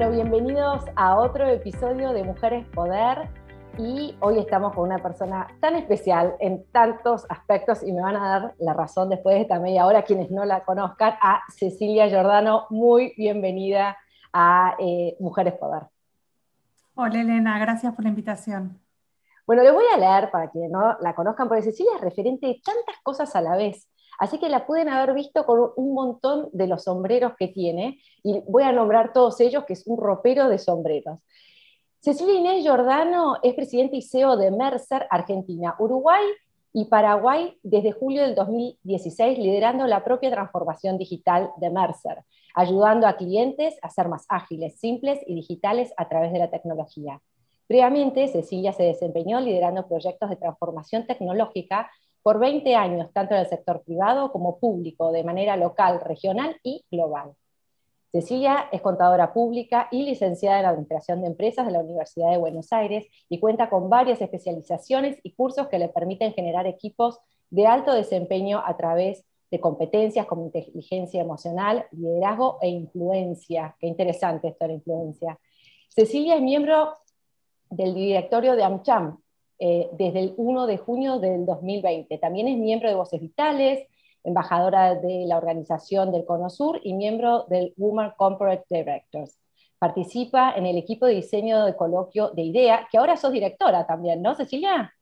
Bueno, bienvenidos a otro episodio de Mujeres Poder y hoy estamos con una persona tan especial en tantos aspectos y me van a dar la razón después de esta media hora quienes no la conozcan, a Cecilia Giordano. Muy bienvenida a eh, Mujeres Poder. Hola Elena, gracias por la invitación. Bueno, le voy a leer para que no la conozcan, porque Cecilia es referente de tantas cosas a la vez. Así que la pueden haber visto con un montón de los sombreros que tiene, y voy a nombrar todos ellos, que es un ropero de sombreros. Cecilia Inés Giordano es presidenta y CEO de Mercer Argentina, Uruguay y Paraguay desde julio del 2016, liderando la propia transformación digital de Mercer, ayudando a clientes a ser más ágiles, simples y digitales a través de la tecnología. Previamente, Cecilia se desempeñó liderando proyectos de transformación tecnológica por 20 años, tanto en el sector privado como público, de manera local, regional y global. Cecilia es contadora pública y licenciada en Administración de Empresas de la Universidad de Buenos Aires y cuenta con varias especializaciones y cursos que le permiten generar equipos de alto desempeño a través de competencias como inteligencia emocional, liderazgo e influencia. Qué interesante esto de la influencia. Cecilia es miembro del directorio de AmCham eh, desde el 1 de junio del 2020. También es miembro de Voces Vitales, embajadora de la organización del Cono Sur y miembro del Women Corporate Directors. Participa en el equipo de diseño de coloquio de IDEA, que ahora sos directora también, ¿no, Cecilia?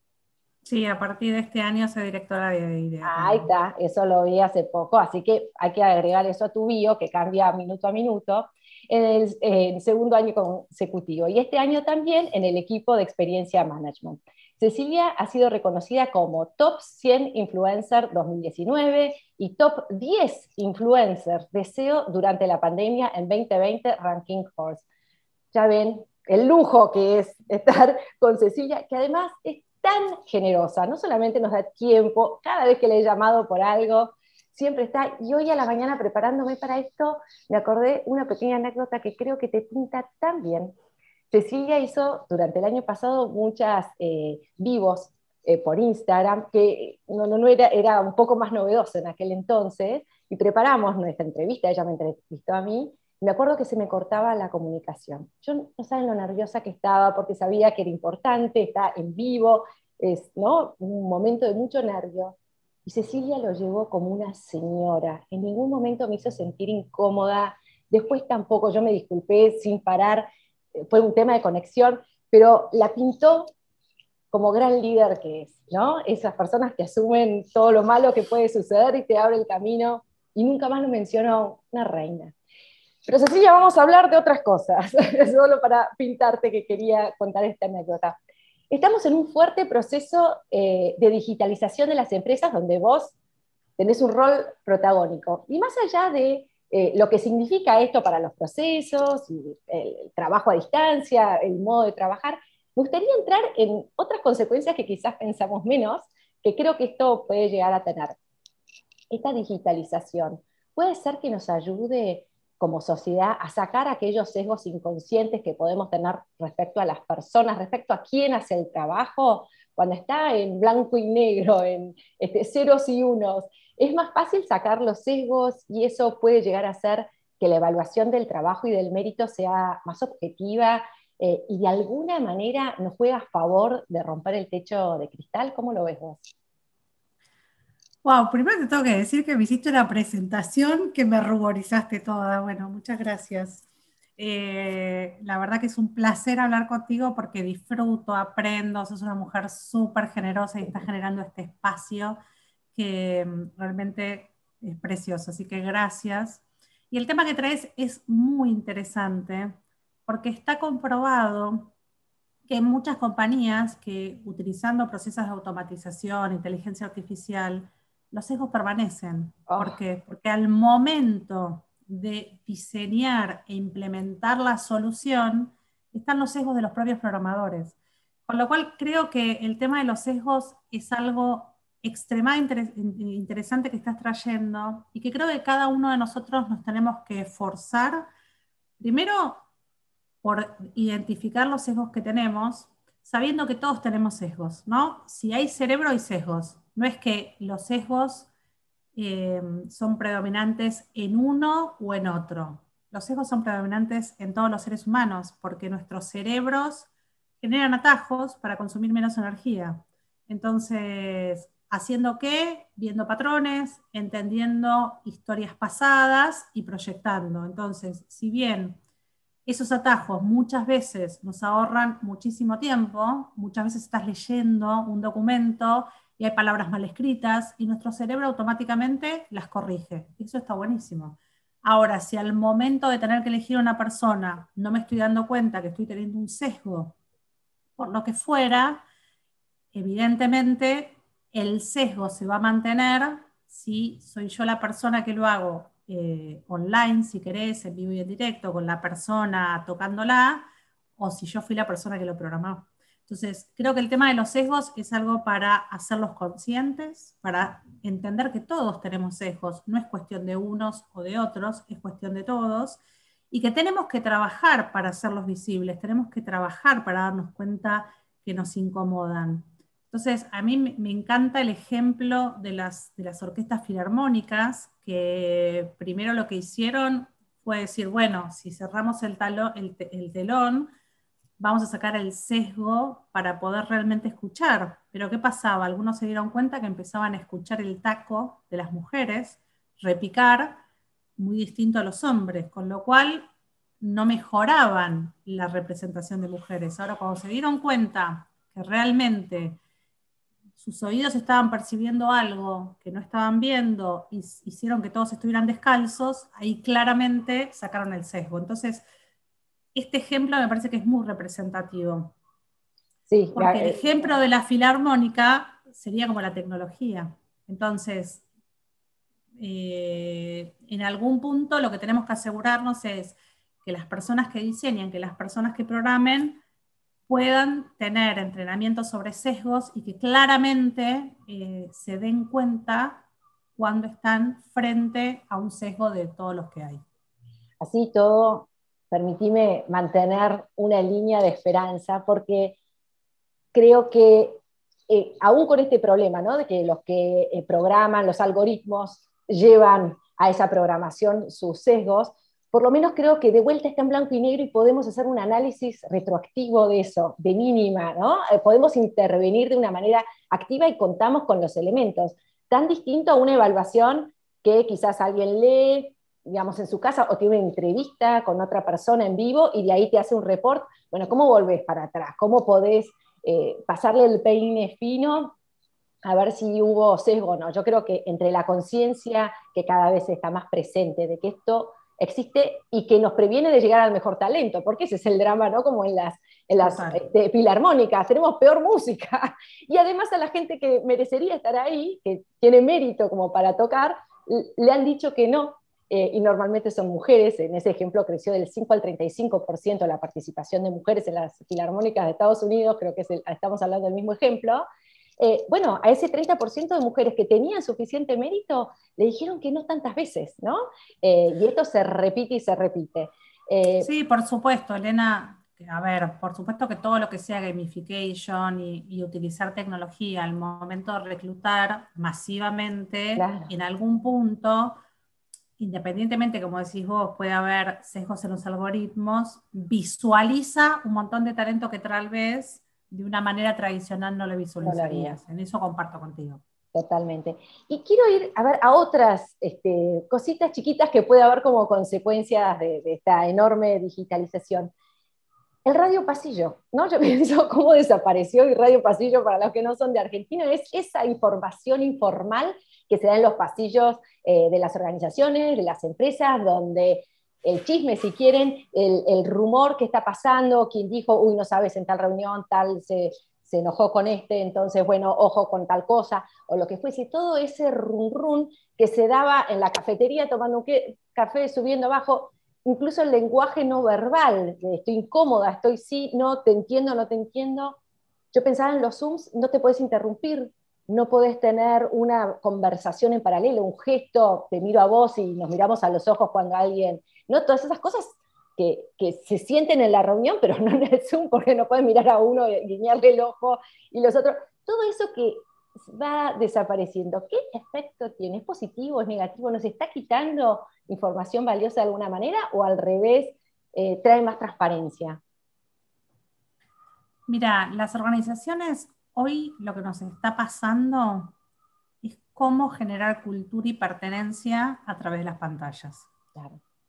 Sí, a partir de este año soy directora de IDEA. Ahí está, eso lo vi hace poco, así que hay que agregar eso a tu bio, que cambia minuto a minuto en el, segundo año consecutivo y este año también en el equipo de experiencia management. Cecilia ha sido reconocida como Top 100 Influencer 2019 y Top 10 Influencer de SEO durante la pandemia en 2020 Ranking Horse. Ya ven el lujo que es estar con Cecilia, que además es tan generosa, no solamente nos da tiempo, cada vez que le he llamado por algo, siempre está. Y hoy a la mañana preparándome para esto, me acordé una pequeña anécdota que creo que te pinta tan bien. Cecilia hizo durante el año pasado muchas eh, vivos eh, por Instagram, que no, no, era, era un poco más novedoso en aquel entonces, y preparamos nuestra entrevista, ella me entrevistó a mí, y me acuerdo que se me cortaba la comunicación. Yo no saben lo nerviosa que estaba, porque sabía que era importante, está en vivo, es ¿no? un momento de mucho nervio. Y Cecilia lo llevó como una señora. En ningún momento me hizo sentir incómoda. Después tampoco, yo me disculpé sin parar. Fue un tema de conexión, pero la pintó como gran líder que es, ¿no? Esas personas que asumen todo lo malo que puede suceder y te abre el camino. Y nunca más lo mencionó una reina. Pero Cecilia, vamos a hablar de otras cosas, solo para pintarte que quería contar esta anécdota. Estamos en un fuerte proceso eh, de digitalización de las empresas donde vos tenés un rol protagónico. Y más allá de eh, lo que significa esto para los procesos, el trabajo a distancia, el modo de trabajar, me gustaría entrar en otras consecuencias que quizás pensamos menos, que creo que esto puede llegar a tener. Esta digitalización puede ser que nos ayude como sociedad a sacar aquellos sesgos inconscientes que podemos tener respecto a las personas, respecto a quién hace el trabajo, cuando está en blanco y negro, en este, ceros y unos. Es más fácil sacar los sesgos y eso puede llegar a hacer que la evaluación del trabajo y del mérito sea más objetiva eh, y de alguna manera nos juega a favor de romper el techo de cristal. ¿Cómo lo ves vos? Wow, primero te tengo que decir que me hiciste una presentación que me ruborizaste toda. Bueno, muchas gracias. Eh, la verdad que es un placer hablar contigo porque disfruto, aprendo, sos una mujer súper generosa y estás generando este espacio que mm, realmente es precioso. Así que gracias. Y el tema que traes es muy interesante porque está comprobado que muchas compañías que utilizando procesos de automatización, inteligencia artificial, los sesgos permanecen. Oh. ¿Por qué? Porque al momento de diseñar e implementar la solución, están los sesgos de los propios programadores. Con lo cual creo que el tema de los sesgos es algo extremadamente interesante que estás trayendo y que creo que cada uno de nosotros nos tenemos que forzar, primero por identificar los sesgos que tenemos, sabiendo que todos tenemos sesgos, ¿no? Si hay cerebro, hay sesgos. No es que los sesgos eh, son predominantes en uno o en otro. los sesgos son predominantes en todos los seres humanos porque nuestros cerebros generan atajos para consumir menos energía. Entonces, ¿haciendo qué? Viendo patrones, entendiendo historias pasadas y proyectando. Entonces, si bien esos atajos muchas veces nos ahorran muchísimo tiempo, muchas veces estás leyendo un documento y hay palabras mal escritas y nuestro cerebro automáticamente las corrige. Eso está buenísimo. Ahora, si al momento de tener que elegir a una persona no me estoy dando cuenta que estoy teniendo un sesgo por lo que fuera, evidentemente el sesgo se va a mantener si soy yo la persona que lo hago eh, online, si querés, en vivo y en directo, con la persona tocándola, o si yo fui la persona que lo programó. Entonces, creo que el tema de los sesgos es algo para hacerlos conscientes, para entender que todos tenemos sesgos, no es cuestión de unos o de otros, es cuestión de todos, y que tenemos que trabajar para hacerlos visibles, tenemos que trabajar para darnos cuenta que nos incomodan. Entonces, a mí me encanta el ejemplo de las, orquestas filarmónicas, que primero lo que hicieron fue decir, bueno, si cerramos el, el, telón, vamos a sacar el sesgo para poder realmente escuchar. Pero ¿qué pasaba? Algunos se dieron cuenta que empezaban a escuchar el taco de las mujeres repicar muy distinto a los hombres, con lo cual no mejoraban la representación de mujeres. Ahora, cuando se dieron cuenta que realmente sus oídos estaban percibiendo algo que no estaban viendo y hicieron que todos estuvieran descalzos, ahí claramente sacaron el sesgo. Entonces, este ejemplo me parece que es muy representativo. Sí, Porque el ejemplo de la filarmónica sería como la tecnología. Entonces, eh, en algún punto lo que tenemos que asegurarnos es que las personas que diseñan, que las personas que programen, puedan tener entrenamiento sobre sesgos y que claramente eh, se den cuenta cuando están frente a un sesgo de todos los que hay. Así todo, permitime mantener una línea de esperanza porque creo que eh, aún con este problema, ¿no? de que los que eh, programan los algoritmos llevan a esa programación sus sesgos, por lo menos creo que de vuelta está en blanco y negro y podemos hacer un análisis retroactivo de eso, de mínima, ¿no? Eh, podemos intervenir de una manera activa y contamos con los elementos. Tan distinto a una evaluación que quizás alguien lee, digamos, en su casa o tiene una entrevista con otra persona en vivo y de ahí te hace un report. Bueno, ¿cómo volvés para atrás? ¿Cómo podés eh, pasarle el peine fino a ver si hubo sesgo o no? Yo creo que entre la conciencia que cada vez está más presente de que esto existe y que nos previene de llegar al mejor talento, porque ese es el drama, ¿no? Como en las, en las este, filarmónicas, tenemos peor música. Y además a la gente que merecería estar ahí, que tiene mérito como para tocar, le han dicho que no, eh, y normalmente son mujeres, en ese ejemplo creció del 5 al 35% la participación de mujeres en las filarmónicas de Estados Unidos, creo que estamos hablando del mismo ejemplo, eh, bueno, a ese 30% de mujeres que tenían suficiente mérito, le dijeron que no tantas veces, ¿no? Eh, y esto se repite y se repite. Eh, sí, por supuesto, Elena. A ver, por supuesto que todo lo que sea gamification y, utilizar tecnología al momento de reclutar masivamente, en algún punto, independientemente, como decís vos, puede haber sesgos en los algoritmos, visualiza un montón de talento que tal vez de una manera tradicional no lo visualizarías. en eso comparto contigo. Totalmente. Y quiero ir a ver a otras este, cositas chiquitas que puede haber como consecuencias de, esta enorme digitalización. El radio pasillo, ¿no? Yo pienso cómo desapareció el radio pasillo para los que no son de Argentina, es esa información informal que se da en los pasillos eh, de las organizaciones, de las empresas, donde el chisme, si quieren, el, rumor que está pasando, quien dijo, uy, no sabes, en tal reunión tal se, enojó con este, entonces, bueno, ojo con tal cosa, o lo que fuese, todo ese rum rum que se daba en la cafetería tomando un café, subiendo abajo, incluso el lenguaje no verbal, estoy incómoda, estoy sí, no, te entiendo, no te entiendo. Yo pensaba en los Zooms, no te puedes interrumpir, no podés tener una conversación en paralelo, un gesto, te miro a vos y nos miramos a los ojos cuando alguien ¿no? Todas esas cosas que, se sienten en la reunión, pero no en el Zoom, porque no pueden mirar a uno y guiñarle el ojo y los otros. Todo eso que va desapareciendo. ¿Qué efecto tiene? ¿Es positivo, es negativo? ¿Nos está quitando información valiosa de alguna manera o al revés eh, trae más transparencia? Mira, las organizaciones hoy lo que nos está pasando es cómo generar cultura y pertenencia a través de las pantallas.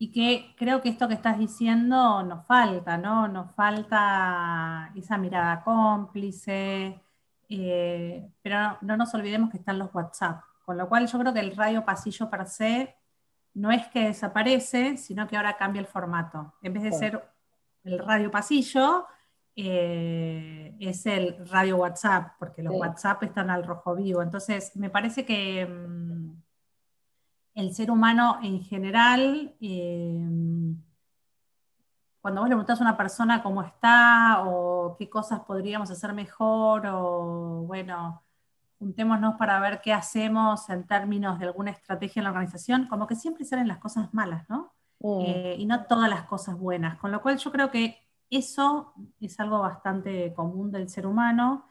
Y que creo que esto que estás diciendo nos falta, ¿no? Nos falta esa mirada cómplice, eh, pero no, nos olvidemos que están los WhatsApp, con lo cual yo creo que el radio pasillo per se no es que desaparece, sino que ahora cambia el formato. En vez de ser el radio pasillo, eh, es el radio WhatsApp, porque los WhatsApp están al rojo vivo. Entonces, me parece que mm, el ser humano en general eh, cuando vos le preguntás a una persona cómo está o qué cosas podríamos hacer mejor o bueno, juntémonos para ver qué hacemos en términos de alguna estrategia en la organización, como que siempre salen las cosas malas, ¿no? Mm. Eh, y no todas las cosas buenas. Con lo cual yo creo que eso es algo bastante común del ser humano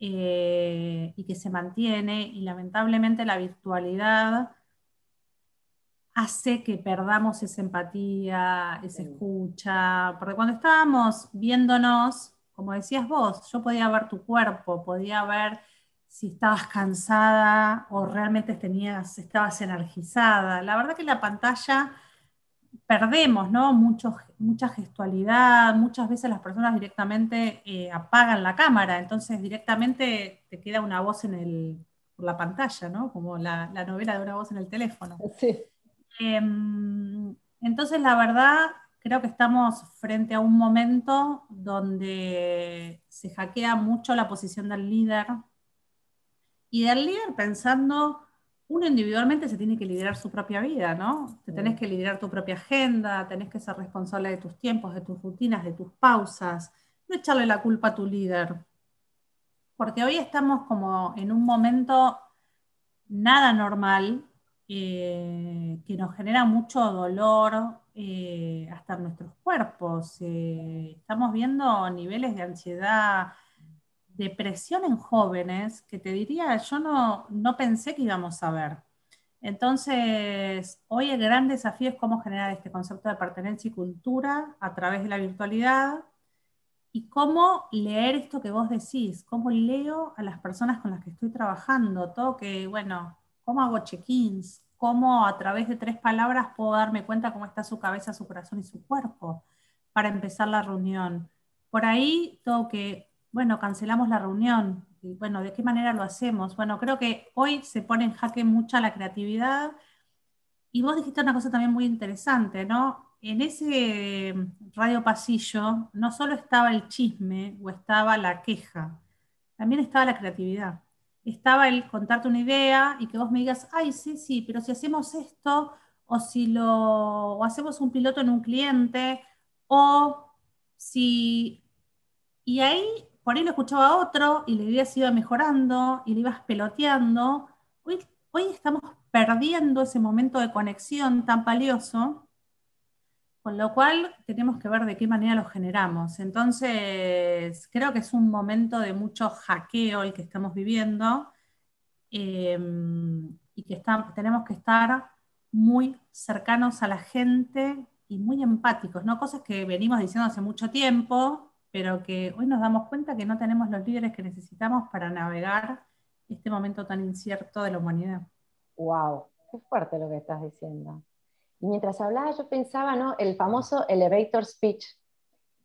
eh, y que se mantiene y lamentablemente la virtualidad hace que perdamos esa empatía, esa escucha, porque cuando estábamos viéndonos, como decías vos, yo podía ver tu cuerpo, podía ver si estabas cansada o realmente tenías, estabas energizada. La verdad que en la pantalla perdemos ¿no? Mucho, mucha gestualidad, muchas veces las personas directamente eh, apagan la cámara, entonces directamente te queda una voz en el, por la pantalla, ¿no? como la, la novela de una voz en el teléfono. Sí. Em, entonces, la verdad, creo que estamos frente a un momento donde se hackea mucho la posición del líder y del líder pensando, uno individualmente se tiene que liderar su propia vida, ¿no? Te tenés que liderar tu propia agenda, tenés que ser responsable de tus tiempos, de tus rutinas, de tus pausas, no echarle la culpa a tu líder. Porque hoy estamos como en un momento nada normal, eh, que nos genera mucho dolor eh, hasta nuestros cuerpos. Eh, estamos viendo niveles de ansiedad, depresión en jóvenes que te diría, yo no, no pensé que íbamos a ver. Entonces, hoy el gran desafío es cómo generar este concepto de pertenencia y cultura a través de la virtualidad y cómo leer esto que vos decís, cómo leo a las personas con las que estoy trabajando, todo que, bueno, cómo hago check-ins, cómo a través de tres palabras puedo darme cuenta cómo está su cabeza, su corazón y su cuerpo para empezar la reunión. Por ahí todo que, bueno, cancelamos la reunión. Bueno, ¿de qué manera lo hacemos? Bueno, creo que hoy se pone en jaque mucha la creatividad. Y vos dijiste una cosa también muy interesante, ¿no? En ese radio pasillo no solo estaba el chisme o estaba la queja, también estaba la creatividad estaba el contarte una idea y que vos me digas, ay, sí, sí, pero si hacemos esto, o si lo hacemos un piloto en un cliente, o si... Y ahí, por ahí lo escuchaba otro y la idea se mejorando y le ibas peloteando. Hoy, hoy estamos perdiendo ese momento de conexión tan valioso con lo cual tenemos que ver de qué manera lo generamos. Entonces, creo que es un momento de mucho hackeo el que estamos viviendo em, y que tenemos que estar muy cercanos a la gente y muy empáticos, ¿no? Cosas que venimos diciendo hace mucho tiempo, pero que hoy nos damos cuenta que no tenemos los líderes que necesitamos para navegar este momento tan incierto de la humanidad. ¡Wow! Qué fuerte lo que estás diciendo. Y mientras hablaba yo pensaba, ¿no? El famoso elevator speech,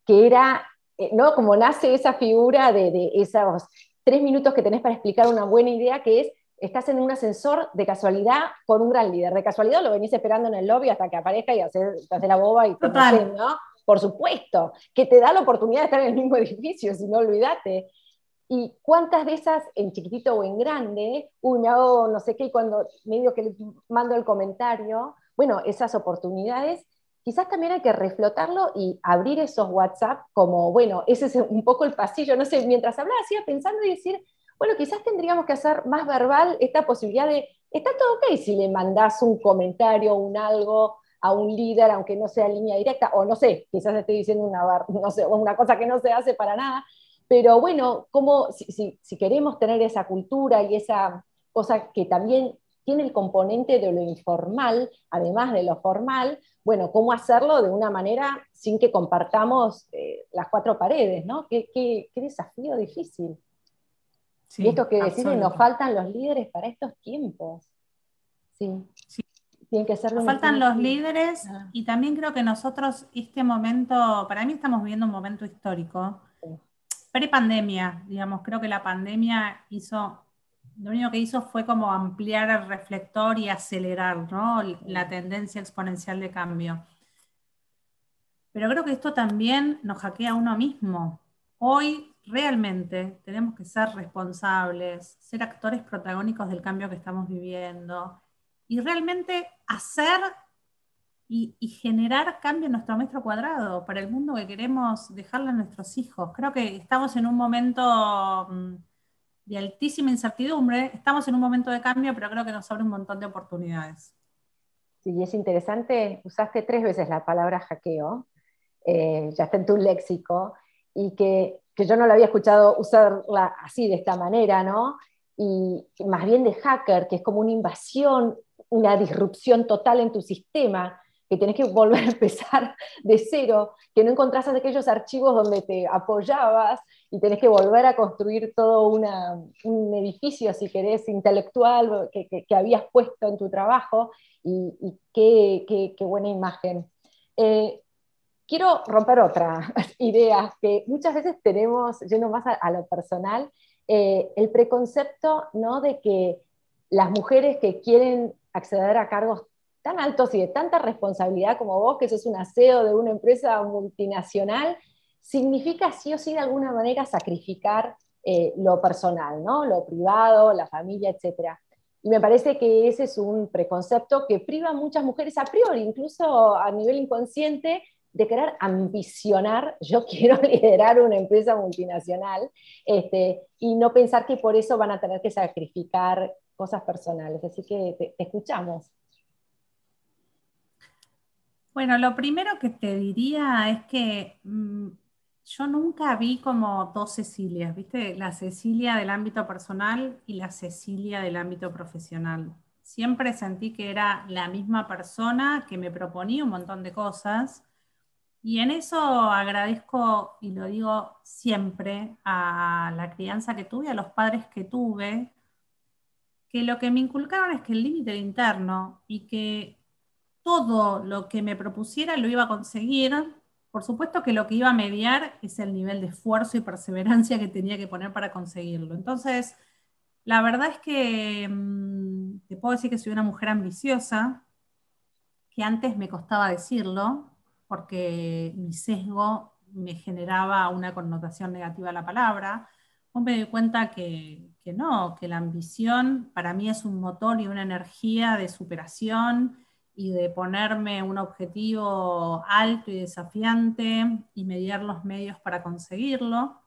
que era, eh, ¿no? Como nace esa figura de, de esos tres minutos que tenés para explicar una buena idea, que es, estás en un ascensor de casualidad con un gran líder. De casualidad lo venís esperando en el lobby hasta que aparezca y haces, la boba y te ¿no? Por supuesto, que te da la oportunidad de estar en el mismo edificio, si no olvídate. Y cuántas de esas, en chiquitito o en grande, uy, me hago no sé qué, cuando medio que le mando el comentario, bueno, esas oportunidades, quizás también hay que reflotarlo y abrir esos WhatsApp como, bueno, ese es un poco el pasillo, no sé, mientras hablaba, hacía pensando y decir, bueno, quizás tendríamos que hacer más verbal esta posibilidad de, está todo ok si le mandás un comentario, un algo a un líder, aunque no sea línea directa, o no sé, quizás estoy diciendo una, no sé, una cosa que no se hace para nada, Pero bueno, como si, si queremos tener esa cultura y esa cosa que también tiene el componente de lo informal, además de lo formal, bueno, cómo hacerlo de una manera sin que compartamos eh, las cuatro paredes, ¿no? Qué, qué, desafío difícil. y esto que decir, nos faltan los líderes para estos tiempos. Sí. sí. Tienen que ser Nos faltan los líderes ah. y también creo que nosotros este momento, para mí estamos viviendo un momento histórico. Pre-pandemia, digamos, creo que la pandemia hizo lo único que hizo fue como ampliar el reflector y acelerar la tendencia exponencial de cambio. Pero creo que esto también nos hackea a uno mismo. Hoy realmente tenemos que ser responsables, ser actores protagónicos del cambio que estamos viviendo y realmente hacer y, y, generar cambio en nuestro metro cuadrado para el mundo que queremos dejarle a nuestros hijos. Creo que estamos en un momento mm, de altísima incertidumbre. Estamos en un momento de cambio, pero creo que nos abre un montón de oportunidades. Sí, es interesante, usaste tres veces la palabra hackeo, eh, ya está en tu léxico, y que, que, yo no la había escuchado usarla así, de esta manera, ¿no? Y más bien de hacker, que es como una invasión, una disrupción total en tu sistema, que tenés que volver a empezar de cero, que no encontrás aquellos archivos donde te apoyabas y tenés que volver a construir todo un edificio, si querés, intelectual que, habías puesto en tu trabajo y, qué, qué, buena imagen. Eh, quiero romper otra idea que muchas veces tenemos, yendo más a, lo personal, eh, el preconcepto ¿no? de que las mujeres que quieren acceder a cargos tan altos y de tanta responsabilidad como vos, que sos un aseo de una empresa multinacional, significa sí o sí de alguna manera sacrificar eh, lo personal, ¿no? lo privado, la familia, etc. Y me parece que ese es un preconcepto que priva a muchas mujeres a priori, incluso a nivel inconsciente, de querer ambicionar, yo quiero liderar una empresa multinacional, este, y no pensar que por eso van a tener que sacrificar cosas personales. Así que te escuchamos. Bueno, lo primero que te diría es que mm, yo nunca vi como dos Cecilias, ¿viste? La Cecilia del ámbito personal y la Cecilia del ámbito profesional. Siempre sentí que era la misma persona que me proponía un montón de cosas. Y en eso agradezco, y lo digo siempre, a la crianza que tuve, a los padres que tuve, que lo que me inculcaron es que el límite interno y que todo lo que me propusiera lo iba a conseguir. Por supuesto que lo que iba a mediar es el nivel de esfuerzo y perseverancia que tenía que poner para conseguirlo. Entonces, la verdad es que mm, te puedo decir que soy una mujer ambiciosa, que antes me costaba decirlo, porque mi sesgo me generaba una connotación negativa a la palabra. Hoy me doy cuenta que, que no, que la ambición para mí es un motor y una energía de superación y de ponerme un objetivo alto y desafiante y mediar los medios para conseguirlo.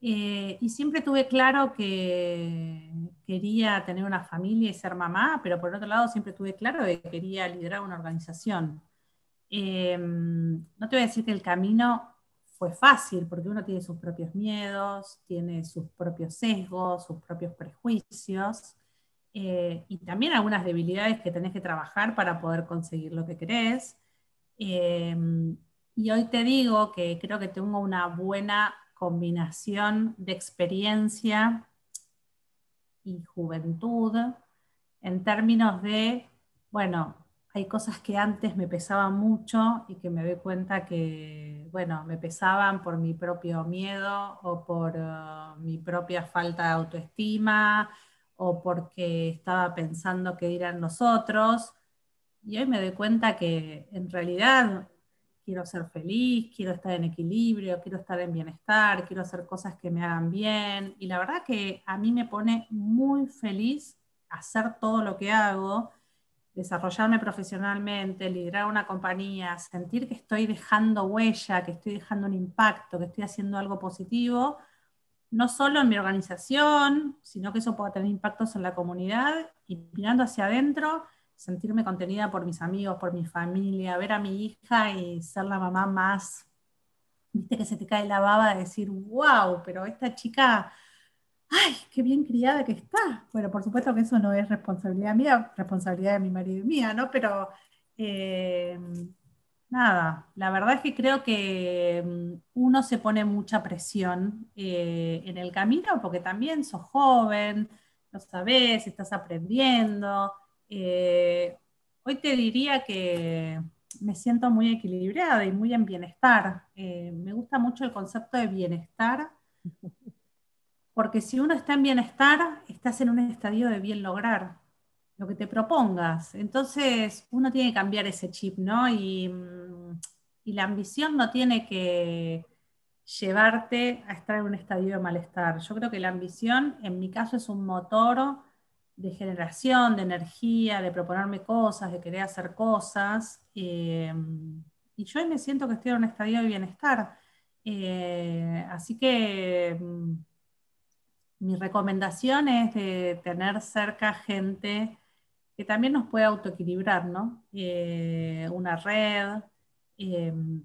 Eh, y siempre tuve claro que quería tener una familia y ser mamá, pero por otro lado siempre tuve claro que quería liderar una organización. Eh, no te voy a decir que el camino fue fácil, porque uno tiene sus propios miedos, tiene sus propios sesgos, sus propios prejuicios, eh, y también algunas debilidades que tenés que trabajar para poder conseguir lo que querés. Em, y hoy te digo que creo que tengo una buena combinación de experiencia y juventud en términos de, bueno, hay cosas que antes me pesaban mucho y que me doy cuenta que, bueno, me pesaban por mi propio miedo o por uh, mi propia falta de autoestima o porque estaba pensando que dirán los otros. Y hoy me doy cuenta que en realidad quiero ser feliz, quiero estar en equilibrio, quiero estar en bienestar, quiero hacer cosas que me hagan bien. Y la verdad que a mí me pone muy feliz hacer todo lo que hago, desarrollarme profesionalmente, liderar una compañía, sentir que estoy dejando huella, que estoy dejando un impacto, que estoy haciendo algo positivo no solo en mi organización, sino que eso pueda tener impactos en la comunidad y mirando hacia adentro, sentirme contenida por mis amigos, por mi familia, ver a mi hija y ser la mamá más viste que se te cae la baba de decir, wow, pero esta chica, ay, qué bien criada que está. Bueno, por supuesto que eso no es responsabilidad mía, responsabilidad de mi marido y mía, ¿no? Pero eh, nada, la verdad es que creo que mm, uno se pone mucha presión eh, en el camino porque también sos joven, no sabes, estás aprendiendo. Eh, hoy te diría que me siento muy equilibrada y muy en bienestar. Eh, me gusta mucho el concepto de bienestar, porque si uno está en bienestar, estás en un estadio de bien lograr lo que te propongas. Entonces, uno tiene que cambiar ese chip, ¿no? Y, mm, y la ambición no tiene que llevarte a estar en un estadio de malestar. Yo creo que la ambición, en mi caso, es un motor de generación, de energía, de proponerme cosas, de querer hacer cosas. Eh, y yo me siento que estoy en un estadio de bienestar. Eh, así que mm, mi recomendación es de tener cerca gente que también nos pueda autoequilibrar, ¿no? Eh, una red.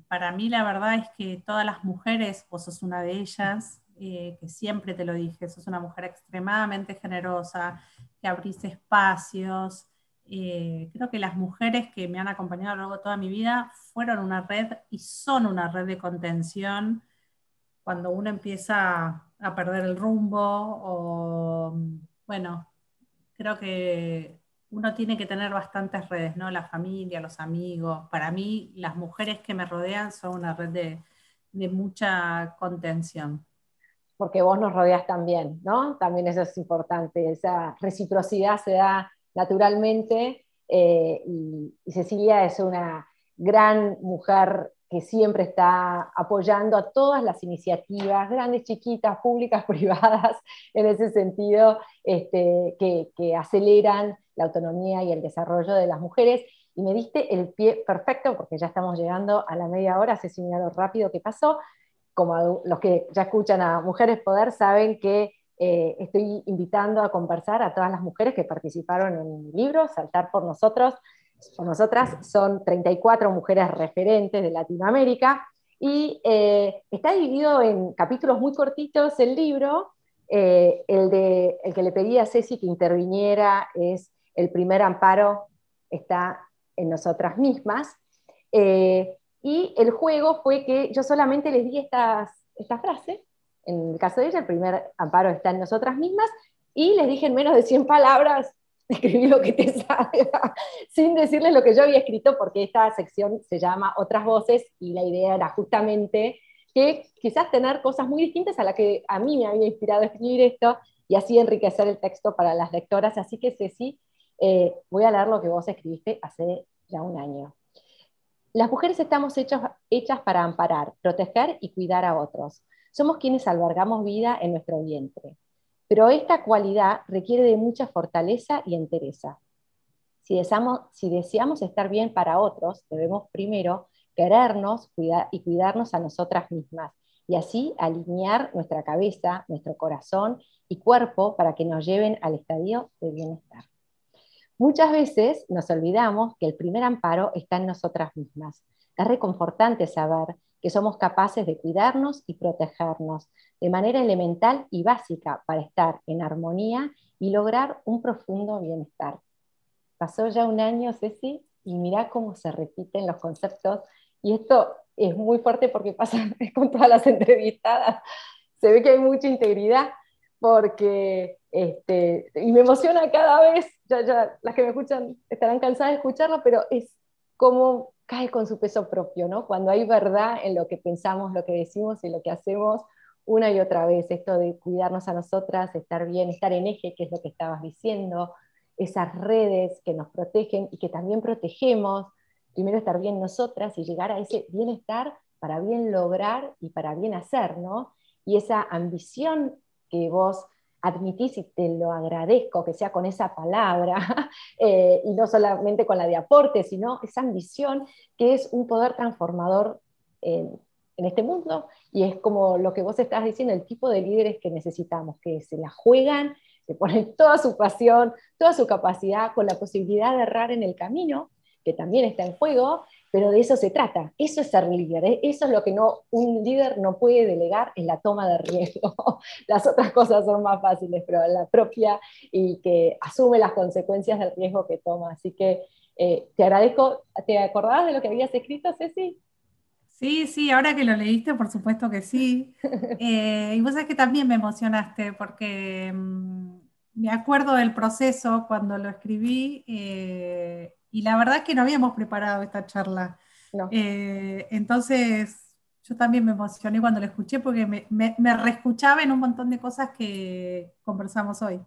Para mí la verdad es que todas las mujeres, vos sos una de ellas, que siempre te lo dije, sos una mujer extremadamente generosa, que abrís espacios. Eh, creo que las mujeres que me han acompañado a lo largo de toda mi vida fueron una red y son una red de contención cuando uno empieza a perder el rumbo o, bueno, creo que uno tiene que tener bastantes redes, ¿no? La familia, los amigos. Para mí, las mujeres que me rodean son una red de, de mucha contención porque vos nos rodeas también, ¿no? También eso es importante, esa reciprocidad se da naturalmente eh, y, Cecilia es una gran mujer que siempre está apoyando a todas las iniciativas, grandes, chiquitas, públicas, privadas, en ese sentido, este, que, que aceleran la autonomía y el desarrollo de las mujeres. Y me diste el pie perfecto, porque ya estamos llegando a la media hora, si lo rápido que pasó, como los que ya escuchan a Mujeres Poder, saben que eh, estoy invitando a conversar a todas las mujeres que participaron en mi libro, Saltar por nosotros. Por nosotras son 34 mujeres referentes de Latinoamérica y eh, está dividido en capítulos muy cortitos el libro. Eh, el, de, el que le pedí a Ceci que interviniera es el primer amparo está en nosotras mismas. Y el juego fue que yo solamente les di estas, esta frase, en el caso de ella, el primer amparo está en nosotras mismas, y les dije en menos de 100 palabras, escribí lo que te salga, sin decirles lo que yo había escrito, porque esta sección se llama Otras Voces, y la idea era justamente que quizás tener cosas muy distintas a las que a mí me había inspirado escribir esto, y así enriquecer el texto para las lectoras. Así que Ceci, eh, voy a leer lo que vos escribiste hace ya un año. Las mujeres estamos hechas para amparar, proteger y cuidar a otros. Somos quienes albergamos vida en nuestro vientre. Pero esta cualidad requiere de mucha fortaleza y entereza. Si deseamos, estar bien para otros, debemos primero querernos y cuidarnos a nosotras mismas, y así alinear nuestra cabeza, nuestro corazón y cuerpo para que nos lleven al estadio de bienestar. Muchas veces nos olvidamos que el primer amparo está en nosotras mismas. Es reconfortante saber que somos capaces de cuidarnos y protegernos de manera elemental y básica para estar en armonía y lograr un profundo bienestar. Pasó ya un año, Ceci, y mira cómo se repiten los conceptos. Y esto es muy fuerte porque pasa con todas las entrevistadas. Se ve que hay mucha integridad porque, este, y me emociona cada vez ya, las que me escuchan estarán cansadas de escucharlo, pero es como cae con su peso propio, ¿no? Cuando hay verdad en lo que pensamos, lo que decimos y lo que hacemos una y otra vez, esto de cuidarnos a nosotras, estar bien, estar en eje, que es lo que estabas diciendo, esas redes que nos protegen y que también protegemos, primero estar bien nosotras y llegar a ese bienestar para bien lograr y para bien hacer, ¿no? Y esa ambición que vos admitís y te lo agradezco que sea con esa palabra, eh, y no solamente con la de aporte, sino esa ambición que es un poder transformador en, este mundo, y es como lo que vos estás diciendo, el tipo de líderes que necesitamos, que se la juegan, que ponen toda su pasión, toda su capacidad, con la posibilidad de errar en el camino, que también está en juego, pero de eso se trata. Eso es ser líder. ¿eh? Eso es lo que no, un líder no puede delegar en la toma de riesgo. Las otras cosas son más fáciles, pero la propia y que asume las consecuencias del riesgo que toma. Así que eh, te agradezco. ¿Te acordabas de lo que habías escrito, Ceci? Sí, sí, ahora que lo leíste, por supuesto que sí. Eh, y vos sabés que también me emocionaste porque mm, me acuerdo del proceso cuando lo escribí y la verdad que no habíamos preparado esta charla. Eh, entonces, yo también me emocioné cuando la escuché porque me, me, reescuchaba en un montón de cosas que conversamos hoy.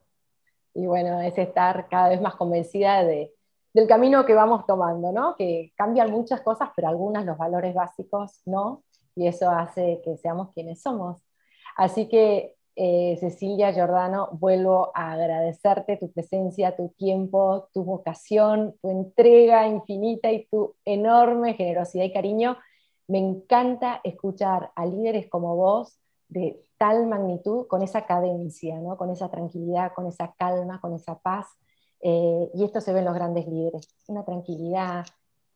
Y bueno, es estar cada vez más convencida de, del camino que vamos tomando, ¿no? Que cambian muchas cosas, pero algunas, los valores básicos, no. Y eso hace que seamos quienes somos. Así que eh, Cecilia Giordano, vuelvo a agradecerte tu presencia, tu tiempo, tu vocación, tu entrega infinita y tu enorme generosidad y cariño. Me encanta escuchar a líderes como vos de tal magnitud, con esa cadencia, ¿no? con esa tranquilidad, con esa calma, con esa paz. Eh, y esto se ve en los grandes líderes, una tranquilidad,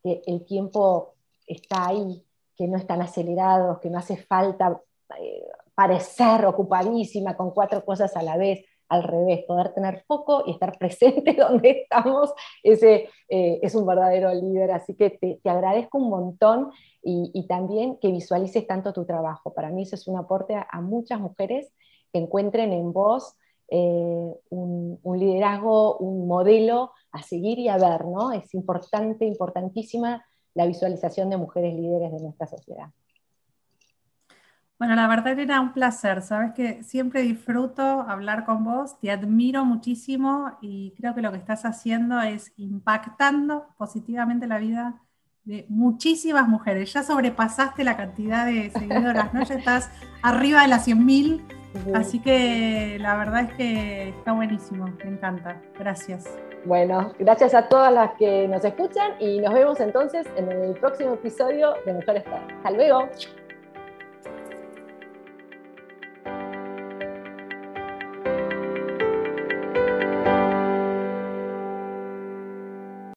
que el tiempo está ahí, que no están acelerados, que no hace falta eh, parecer ocupadísima con cuatro cosas a la vez, al revés, poder tener foco y estar presente donde estamos, ese eh, es un verdadero líder. Así que te, agradezco un montón y, también que visualices tanto tu trabajo. Para mí eso es un aporte a, muchas mujeres que encuentren en vos eh, un, un, liderazgo, un modelo a seguir y a ver, ¿no? Es importante, importantísima la visualización de mujeres líderes de nuestra sociedad. Bueno, la verdad era un placer, sabes que siempre disfruto hablar con vos, te admiro muchísimo y creo que lo que estás haciendo es impactando positivamente la vida de muchísimas mujeres. Ya sobrepasaste la cantidad de seguidoras, ¿no? Ya estás arriba de las 100.000, así que la verdad es que está buenísimo, me encanta. Gracias. Bueno, gracias a todas las que nos escuchan y nos vemos entonces en el próximo episodio de Mujeres Hasta luego.